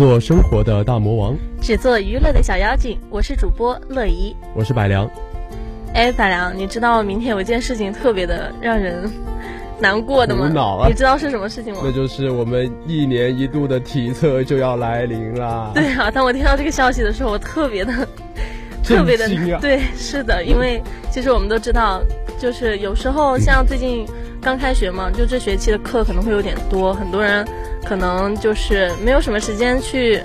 做生活的大魔王，只做娱乐的小妖精。我是主播乐怡，我是百良。哎，百良，你知道明天有一件事情特别的让人难过的吗？啊！你知道是什么事情吗？那就是我们一年一度的体测就要来临了。对啊，当我听到这个消息的时候，我特别的、特别的对，是的，因为其实我们都知道，就是有时候像最近刚开学嘛，就这学期的课可能会有点多，很多人。可能就是没有什么时间去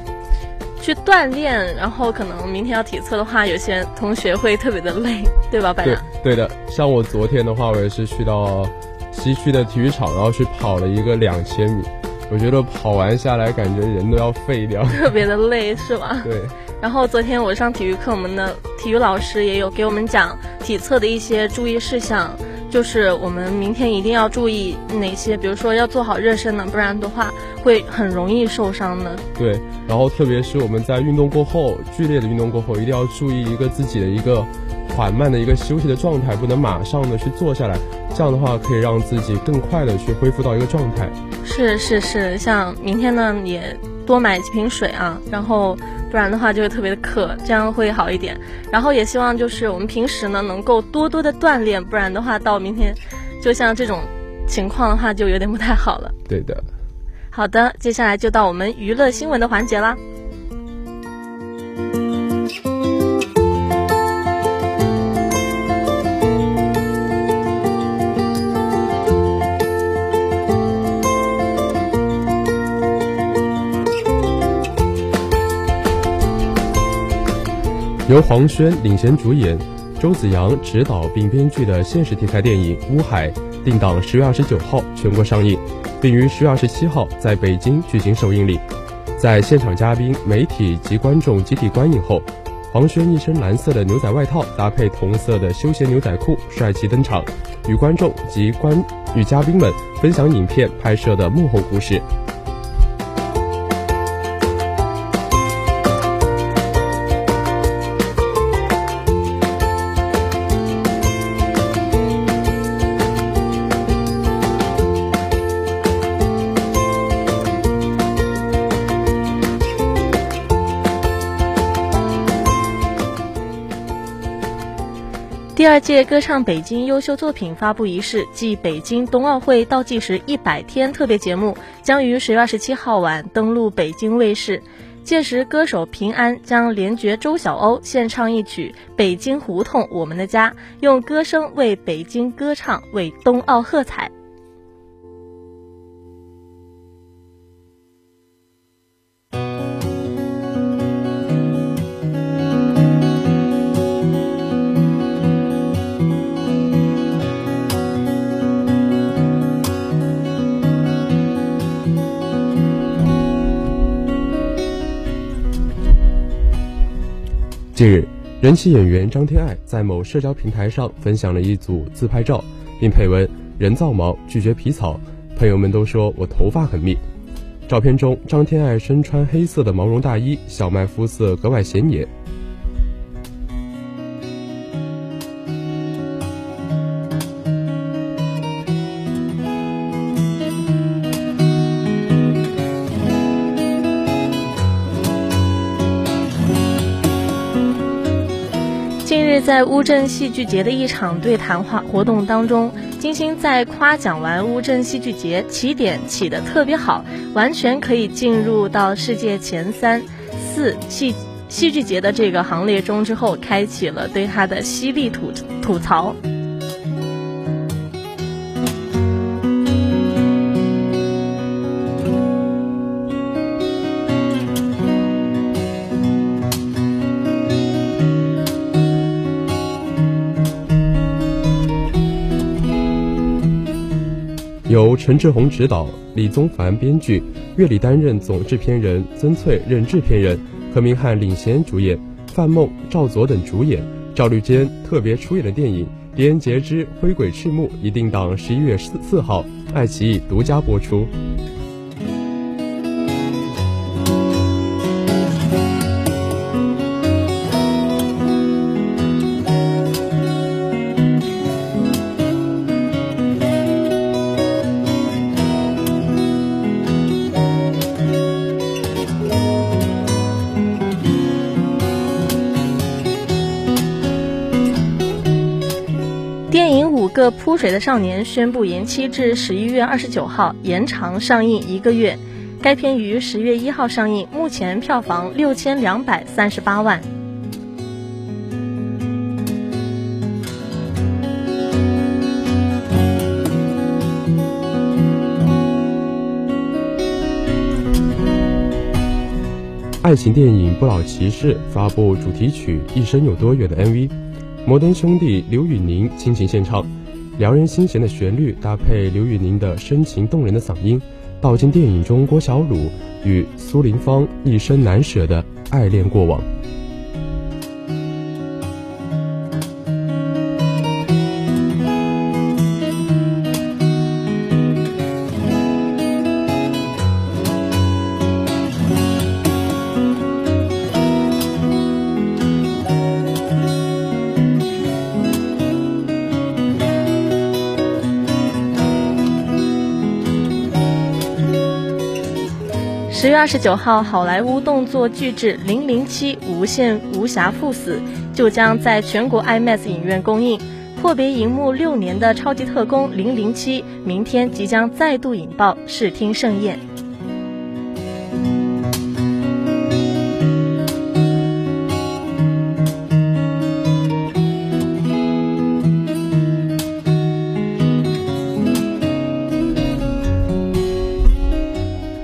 去锻炼，然后可能明天要体测的话，有些同学会特别的累，对吧？对对的，像我昨天的话，我也是去到西区的体育场，然后去跑了一个两千米，我觉得跑完下来感觉人都要废掉，特别的累，是吧？对。然后昨天我上体育课，我们的体育老师也有给我们讲体测的一些注意事项。就是我们明天一定要注意哪些，比如说要做好热身呢，不然的话会很容易受伤的。对，然后特别是我们在运动过后，剧烈的运动过后，一定要注意一个自己的一个缓慢的一个休息的状态，不能马上的去坐下来，这样的话可以让自己更快的去恢复到一个状态。是是是，像明天呢也多买几瓶水啊，然后。不然的话就会特别的渴，这样会好一点。然后也希望就是我们平时呢能够多多的锻炼，不然的话到明天，就像这种情况的话就有点不太好了。对的。好的，接下来就到我们娱乐新闻的环节啦。由黄轩领衔主演，周子阳执导并编剧的现实题材电影《乌海》定档十月二十九号全国上映，并于十月二十七号在北京举行首映礼。在现场嘉宾、媒体及观众集体观影后，黄轩一身蓝色的牛仔外套搭配同色的休闲牛仔裤，帅气登场，与观众及观与嘉宾们分享影片拍摄的幕后故事。第二届歌唱北京优秀作品发布仪式暨北京冬奥会倒计时一百天特别节目将于十月二十七号晚登陆北京卫视，届时歌手平安将联袂周晓鸥献唱一曲《北京胡同我们的家》，用歌声为北京歌唱，为冬奥喝彩。近日，人气演员张天爱在某社交平台上分享了一组自拍照，并配文“人造毛拒绝皮草”，朋友们都说我头发很密。照片中，张天爱身穿黑色的毛绒大衣，小麦肤色格外显眼。在乌镇戏剧节的一场对谈话活动当中，金星在夸奖完乌镇戏剧节起点起得特别好，完全可以进入到世界前三四戏戏剧节的这个行列中之后，开启了对他的犀利吐吐槽。由陈志宏执导，李宗凡编剧，岳里担任总制片人，曾翠任制片人，何明翰领衔主演，范梦、赵佐等主演，赵立坚特别出演的电影《狄仁杰之灰鬼赤目》已定档十一月四四号，爱奇艺独家播出。个扑水的少年》宣布延期至十一月二十九号，延长上映一个月。该片于十月一号上映，目前票房六千两百三十八万。爱情电影《不老骑士》发布主题曲《一生有多远》的 MV，摩登兄弟刘宇宁倾情献唱，撩人心弦的旋律搭配刘宇宁的深情动人的嗓音，道尽电影中郭小鲁与苏林芳一生难舍的爱恋过往。二十九号，好莱坞动作巨制《零零七：无限无暇赴死》就将在全国 IMAX 影院公映。阔别荧幕六年的超级特工零零七，明天即将再度引爆视听盛宴。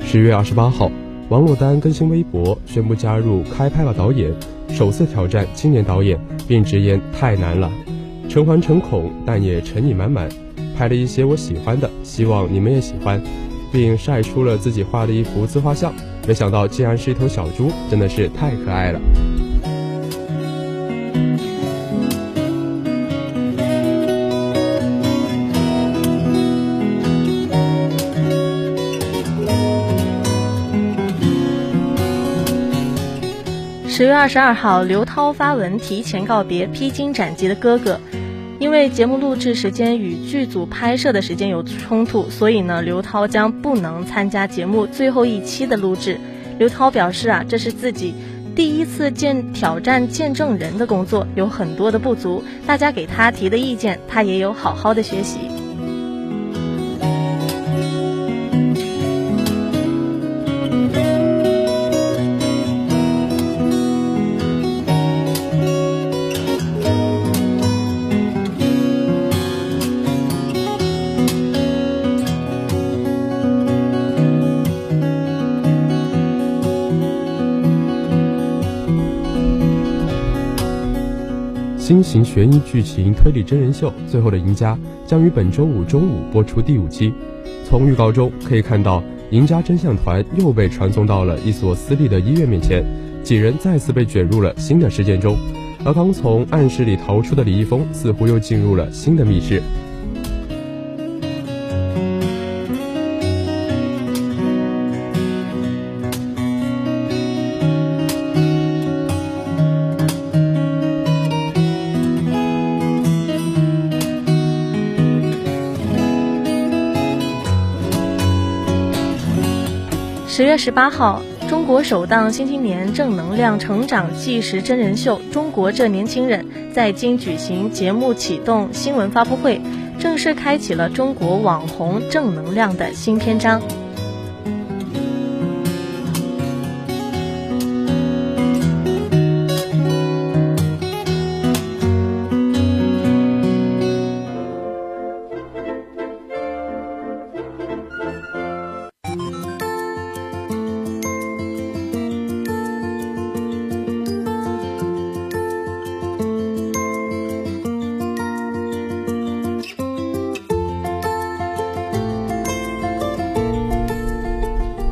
十月二十八号，王珞丹更新微博，宣布加入开拍了导演，首次挑战青年导演，并直言太难了，诚惶诚恐，但也诚意满满，拍了一些我喜欢的，希望你们也喜欢，并晒出了自己画的一幅自画像，没想到竟然是一头小猪，真的是太可爱了。十月二十二号，刘涛发文提前告别披荆斩棘的哥哥，因为节目录制时间与剧组拍摄的时间有冲突，所以呢，刘涛将不能参加节目最后一期的录制。刘涛表示啊，这是自己第一次见挑战见证人的工作，有很多的不足，大家给他提的意见，他也有好好的学习。新型悬疑剧情推理真人秀《最后的赢家》将于本周五中午播出第五期。从预告中可以看到，赢家真相团又被传送到了一所私立的医院面前，几人再次被卷入了新的事件中。而刚从暗室里逃出的李易峰，似乎又进入了新的密室。十月十八号，中国首档新青年正能量成长纪实真人秀《中国这年轻人》在京举行节目启动新闻发布会，正式开启了中国网红正能量的新篇章。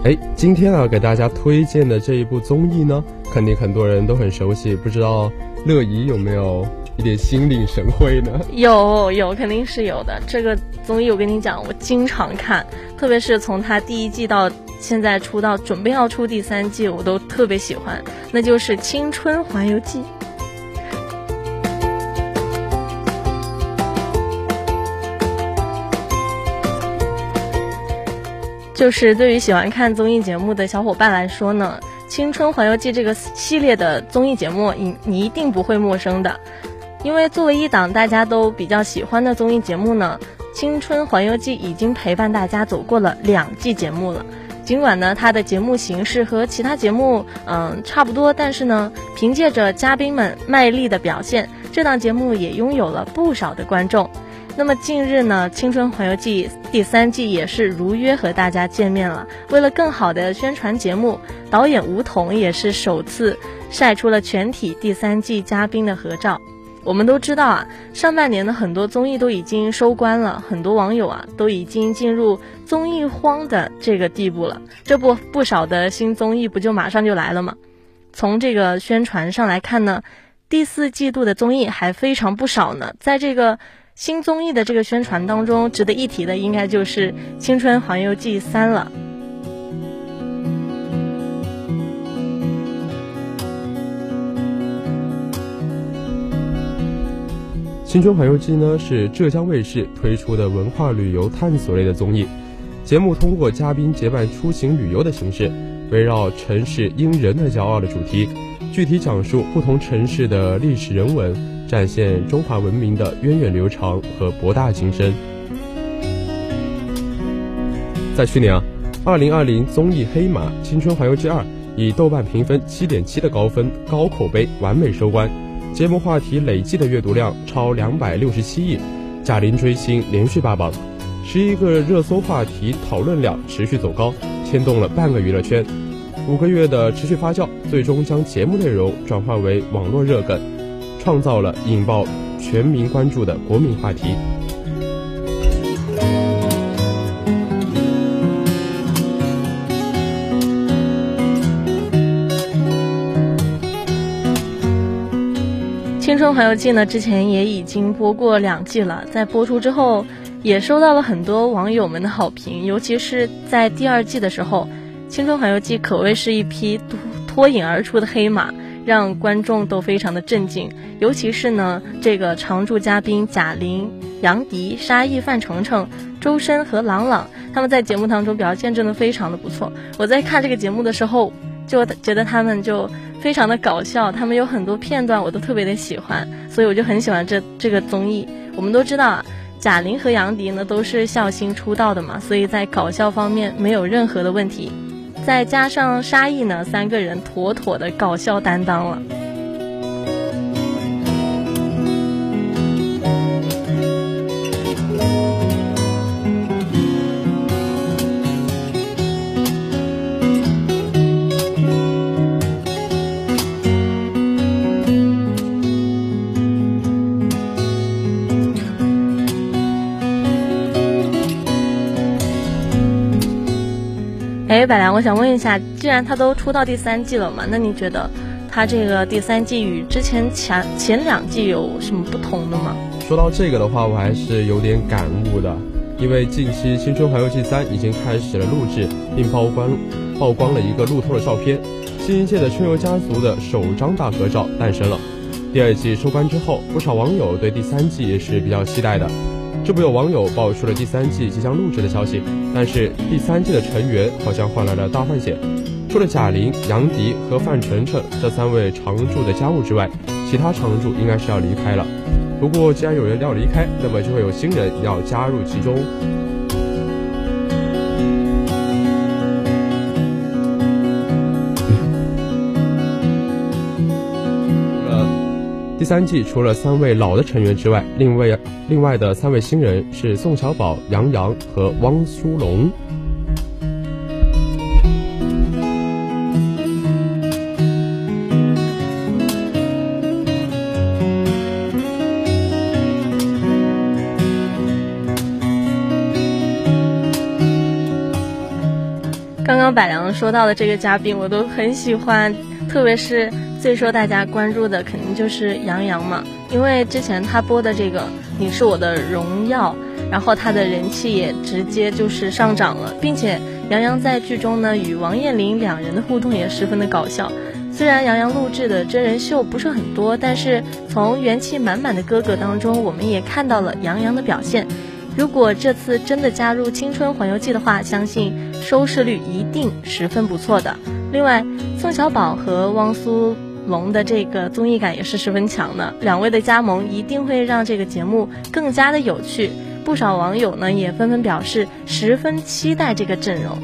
哎，今天啊，给大家推荐的这一部综艺呢，肯定很多人都很熟悉，不知道乐怡有没有一点心领神会呢？有有，肯定是有的。这个综艺我跟你讲，我经常看，特别是从它第一季到现在出到准备要出第三季，我都特别喜欢，那就是《青春环游记》。就是对于喜欢看综艺节目的小伙伴来说呢，《青春环游记》这个系列的综艺节目，你你一定不会陌生的。因为作为一档大家都比较喜欢的综艺节目呢，《青春环游记》已经陪伴大家走过了两季节目了。尽管呢，它的节目形式和其他节目嗯差不多，但是呢，凭借着嘉宾们卖力的表现，这档节目也拥有了不少的观众。那么近日呢，《青春环游记》第三季也是如约和大家见面了。为了更好的宣传节目，导演吴彤也是首次晒出了全体第三季嘉宾的合照。我们都知道啊，上半年的很多综艺都已经收官了，很多网友啊都已经进入综艺荒的这个地步了。这不，不少的新综艺不就马上就来了吗？从这个宣传上来看呢，第四季度的综艺还非常不少呢。在这个新综艺的这个宣传当中，值得一提的应该就是《青春环游记三》了。《青春环游记》呢是浙江卫视推出的文化旅游探索类的综艺节目，通过嘉宾结伴出行旅游的形式，围绕城市因人而骄傲的主题，具体讲述不同城市的历史人文，展现中华文明的源远流长和博大精深。在去年啊，二零二零综艺黑马《青春环游记二》以豆瓣评分七点七的高分、高口碑完美收官。节目话题累计的阅读量超两百六十七亿，贾玲追星连续霸榜，十一个热搜话题讨论量持续走高，牵动了半个娱乐圈。五个月的持续发酵，最终将节目内容转化为网络热梗，创造了引爆全民关注的国民话题。《青春环游记》呢，之前也已经播过两季了，在播出之后，也收到了很多网友们的好评。尤其是在第二季的时候，《青春环游记》可谓是一匹脱脱颖而出的黑马，让观众都非常的震惊。尤其是呢，这个常驻嘉宾贾玲、杨迪、沙溢、范丞丞、周深和朗朗，他们在节目当中表现真的非常的不错。我在看这个节目的时候，就觉得他们就。非常的搞笑，他们有很多片段我都特别的喜欢，所以我就很喜欢这这个综艺。我们都知道啊，贾玲和杨迪呢都是笑星出道的嘛，所以在搞笑方面没有任何的问题。再加上沙溢呢，三个人妥妥的搞笑担当了。百良，我想问一下，既然他都出到第三季了嘛，那你觉得他这个第三季与之前前前两季有什么不同的吗？说到这个的话，我还是有点感悟的，因为近期《青春环游记三》已经开始了录制，并曝光曝光了一个路透的照片，新一届的春游家族的首张大合照诞生了。第二季收官之后，不少网友对第三季也是比较期待的。这不有网友爆出了第三季即将录制的消息，但是第三季的成员好像换来了大换血，除了贾玲、杨迪和范丞丞这三位常驻的家务之外，其他常驻应该是要离开了。不过既然有人要离开，那么就会有新人要加入其中。三季除了三位老的成员之外，另外另外的三位新人是宋小宝、杨洋和汪苏泷。刚刚百良说到的这个嘉宾，我都很喜欢，特别是。最受大家关注的肯定就是杨洋嘛，因为之前他播的这个《你是我的荣耀》，然后他的人气也直接就是上涨了，并且杨洋在剧中呢与王彦霖两人的互动也十分的搞笑。虽然杨洋录制的真人秀不是很多，但是从元气满满的哥哥当中，我们也看到了杨洋的表现。如果这次真的加入《青春环游记》的话，相信收视率一定十分不错的。另外，宋小宝和汪苏。龙的这个综艺感也是十分强的。两位的加盟一定会让这个节目更加的有趣。不少网友呢也纷纷表示十分期待这个阵容，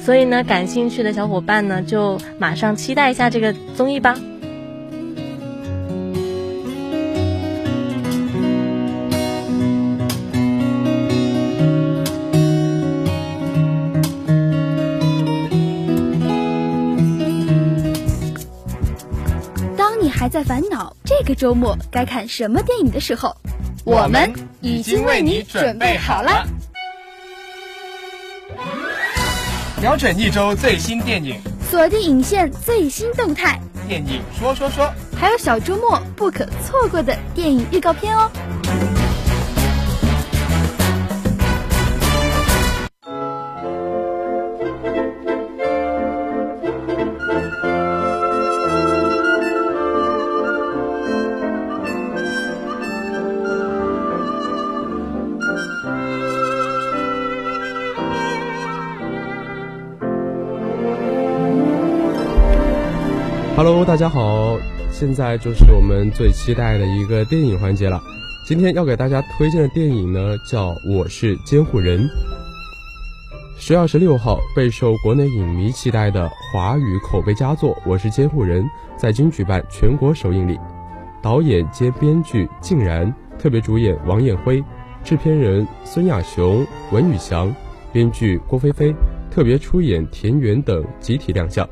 所以呢，感兴趣的小伙伴呢就马上期待一下这个综艺吧。还在烦恼这个周末该看什么电影的时候。我们已经为你准备好了，瞄准一周最新电影，锁定影线最新动态，电影说说说，还有小周末不可错过的电影预告片哦。Hello，大家好，现在就是我们最期待的一个电影环节了。今天要给大家推荐的电影呢，叫《我是监护人》。十月二十六号，备受国内影迷期待的华语口碑佳作《我是监护人》在京举办全国首映礼。导演兼编剧靳然，特别主演王艳辉，制片人孙亚雄、文宇翔，编剧郭菲菲，特别出演田园等集体亮相。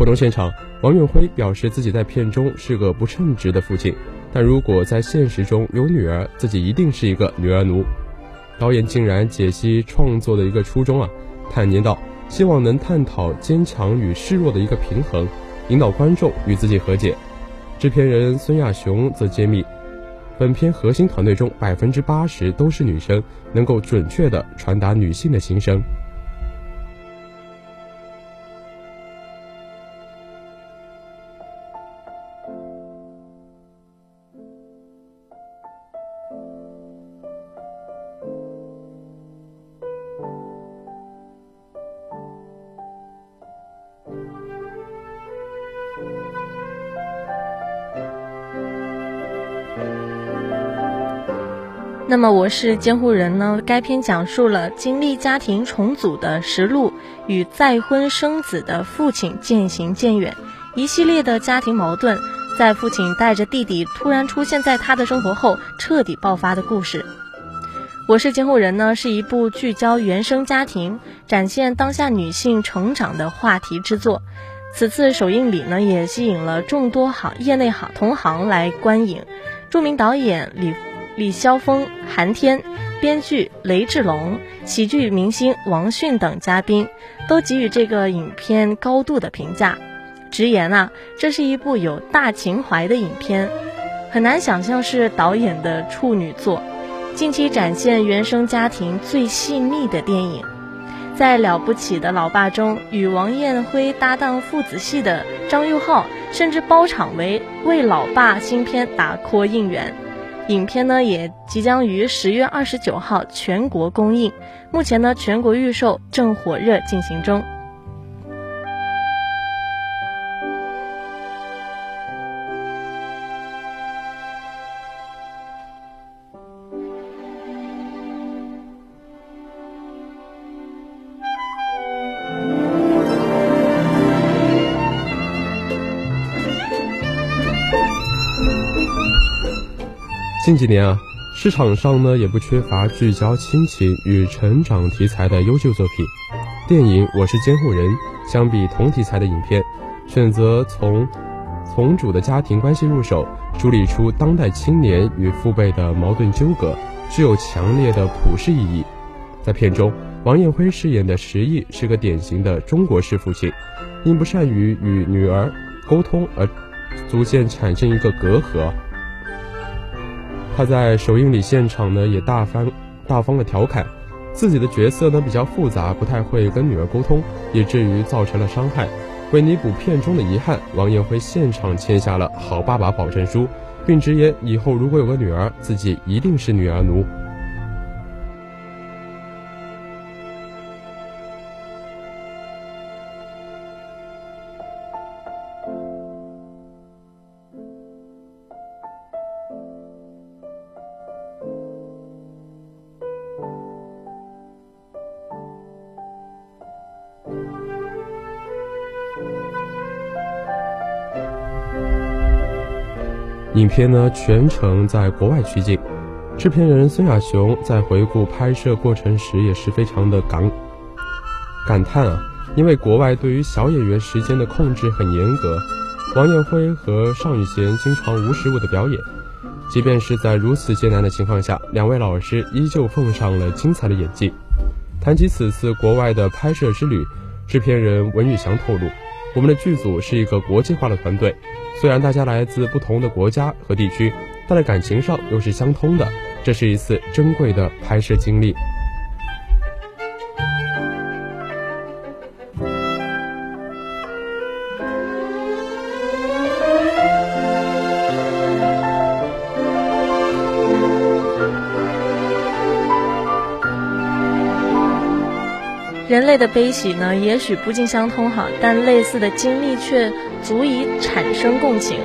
活动现场，王远辉表示自己在片中是个不称职的父亲，但如果在现实中有女儿，自己一定是一个女儿奴。导演竟然解析创作的一个初衷啊，坦言道：希望能探讨坚强与示弱的一个平衡，引导观众与自己和解。制片人孙亚雄则揭秘，本片核心团队中百分之八十都是女生，能够准确地传达女性的心声。那么我是监护人呢？该片讲述了经历家庭重组的石路与再婚生子的父亲渐行渐远，一系列的家庭矛盾，在父亲带着弟弟突然出现在他的生活后彻底爆发的故事。我是监护人呢，是一部聚焦原生家庭、展现当下女性成长的话题之作。此次首映礼呢，也吸引了众多行业内行同行来观影，著名导演李。李霄峰、韩天，编剧雷志龙，喜剧明星王迅等嘉宾，都给予这个影片高度的评价，直言啊，这是一部有大情怀的影片，很难想象是导演的处女作，近期展现原生家庭最细腻的电影，在了不起的老爸中，与王艳辉搭档父子戏的张佑浩，甚至包场为为老爸新片打 call 应援。影片呢也即将于十月二十九号全国公映，目前呢全国预售正火热进行中。近几年啊，市场上呢也不缺乏聚焦亲情与成长题材的优秀作品。电影《我是监护人》相比同题材的影片，选择从从主的家庭关系入手，梳理出当代青年与父辈的矛盾纠葛，具有强烈的普世意义。在片中，王艳辉饰演的石毅是个典型的中国式父亲，因不善于与女儿沟通而逐渐产生一个隔阂。他在首映礼现场呢，也大方大方的调侃，自己的角色呢比较复杂，不太会跟女儿沟通，以至于造成了伤害。为弥补片中的遗憾，王艳辉现场签下了好爸爸保证书，并直言以后如果有个女儿，自己一定是女儿奴。影片呢全程在国外取景，制片人孙亚雄在回顾拍摄过程时也是非常的感感叹啊，因为国外对于小演员时间的控制很严格，王艳辉和尚宇贤经常无实物的表演，即便是在如此艰难的情况下，两位老师依旧奉上了精彩的演技。谈及此次国外的拍摄之旅，制片人文宇翔透露，我们的剧组是一个国际化的团队。虽然大家来自不同的国家和地区，但在感情上又是相通的。这是一次珍贵的拍摄经历。人类的悲喜呢，也许不尽相通哈，但类似的经历却足以产生共情。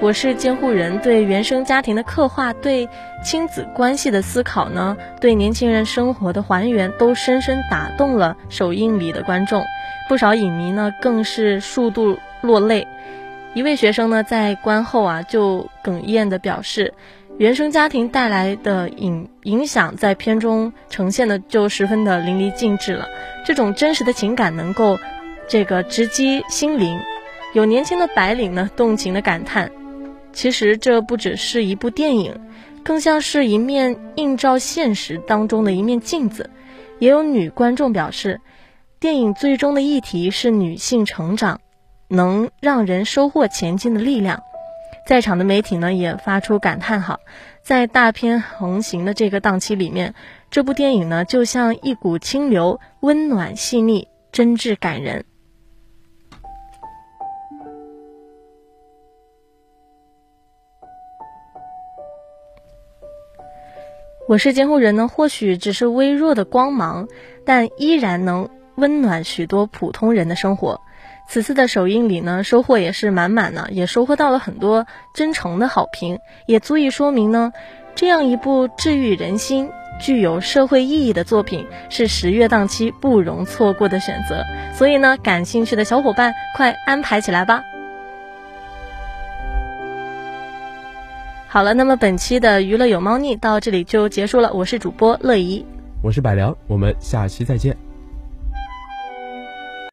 我是监护人，对原生家庭的刻画，对亲子关系的思考呢，对年轻人生活的还原，都深深打动了首映礼的观众。不少影迷呢，更是数度落泪。一位学生呢，在观后啊，就哽咽的表示。原生家庭带来的影影响，在片中呈现的就十分的淋漓尽致了。这种真实的情感能够，这个直击心灵。有年轻的白领呢，动情的感叹：其实这不只是一部电影，更像是一面映照现实当中的一面镜子。也有女观众表示，电影最终的议题是女性成长，能让人收获前进的力量。在场的媒体呢也发出感叹：号，在大片横行的这个档期里面，这部电影呢就像一股清流，温暖细腻，真挚感人。我是监护人呢，或许只是微弱的光芒，但依然能温暖许多普通人的生活。此次的首映礼呢，收获也是满满的，也收获到了很多真诚的好评，也足以说明呢，这样一部治愈人心、具有社会意义的作品是十月档期不容错过的选择。所以呢，感兴趣的小伙伴快安排起来吧。好了，那么本期的娱乐有猫腻到这里就结束了，我是主播乐怡，我是百良，我们下期再见。